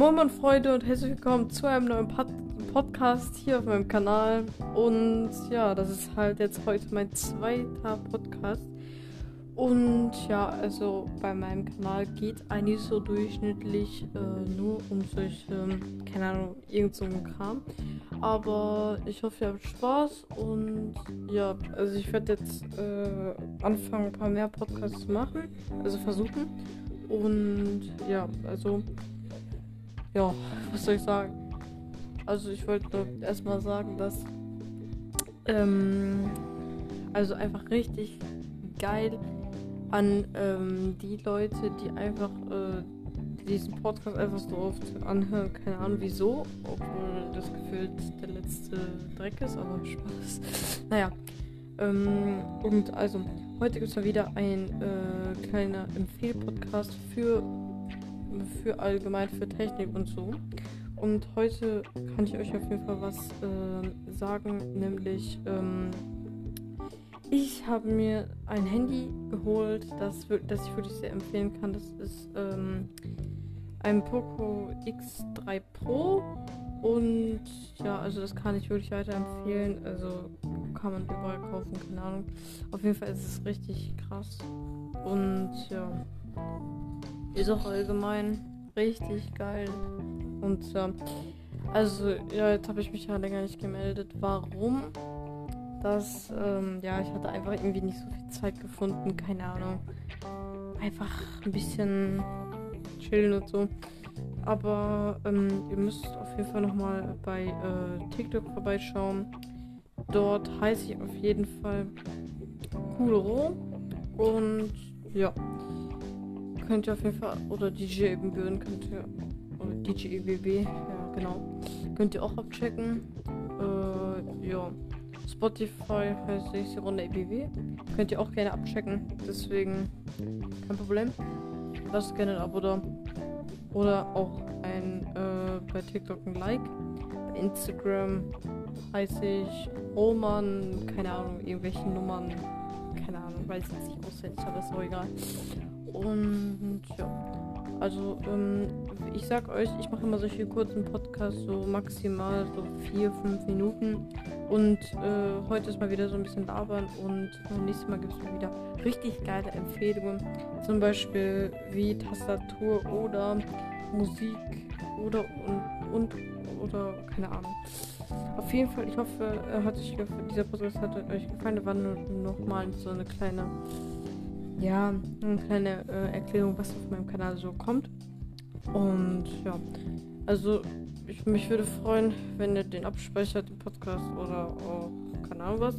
Moin Freunde und herzlich willkommen zu einem neuen Pod Podcast hier auf meinem Kanal. Und ja, das ist halt jetzt heute mein zweiter Podcast. Und ja, also bei meinem Kanal geht eigentlich so durchschnittlich äh, nur um solche, keine Ahnung, irgend so ein Kram. Aber ich hoffe, ihr habt Spaß und ja, also ich werde jetzt äh, anfangen, ein paar mehr Podcasts zu machen, also versuchen. Und ja, also ja, was soll ich sagen? Also ich wollte erstmal sagen, dass ähm, also einfach richtig geil an ähm, die Leute, die einfach äh, diesen Podcast einfach so oft anhören. Keine Ahnung wieso, obwohl das gefühlt der letzte Dreck ist, aber Spaß. naja. Ähm, und also, heute gibt es mal wieder ein äh, kleiner Empfehl-Podcast für für allgemein für Technik und so. Und heute kann ich euch auf jeden Fall was äh, sagen, nämlich ähm, ich habe mir ein Handy geholt, das, das ich wirklich sehr empfehlen kann. Das ist ähm, ein Poco X3 Pro und ja, also das kann ich wirklich weiterempfehlen. Also kann man überall kaufen, keine Ahnung. Auf jeden Fall ist es richtig krass und ja. Ist auch allgemein richtig geil. Und ja, also ja, jetzt habe ich mich ja länger nicht gemeldet. Warum? Das, ähm, ja, ich hatte einfach irgendwie nicht so viel Zeit gefunden, keine Ahnung. Einfach ein bisschen chillen und so. Aber ähm, ihr müsst auf jeden Fall nochmal bei äh, TikTok vorbeischauen. Dort heiße ich auf jeden Fall Cool Und ja könnt ihr auf jeden Fall, oder DJ Ebenbüren könnt ihr, oder DJ EBB, ja genau, könnt ihr auch abchecken. Äh, ja, Spotify heißt ich Runde EBW, könnt ihr auch gerne abchecken, deswegen kein Problem. Lasst gerne ein Abo da. Oder auch ein, äh, bei TikTok ein Like. Bei Instagram heiße ich Roman, keine Ahnung, irgendwelche Nummern, keine Ahnung, weiß ich nicht auswendig, aber ist auch egal. Und also ähm, ich sag euch, ich mache immer solche kurzen Podcasts, so maximal so vier, fünf Minuten. Und äh, heute ist mal wieder so ein bisschen labern und beim nächsten Mal gibt es mal wieder richtig geile Empfehlungen. Zum Beispiel wie Tastatur oder Musik oder und, und oder keine Ahnung. Auf jeden Fall, ich hoffe, hat euch dieser Podcast hat euch gefallen. Da war nur noch mal so eine kleine ja, eine kleine äh, Erklärung, was auf meinem Kanal so kommt. Und ja, also ich, mich würde freuen, wenn ihr den abspeichert, den Podcast oder auch keine Ahnung was.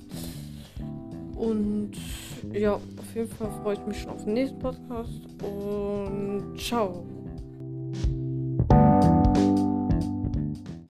Und ja, auf jeden Fall freue ich mich schon auf den nächsten Podcast und ciao.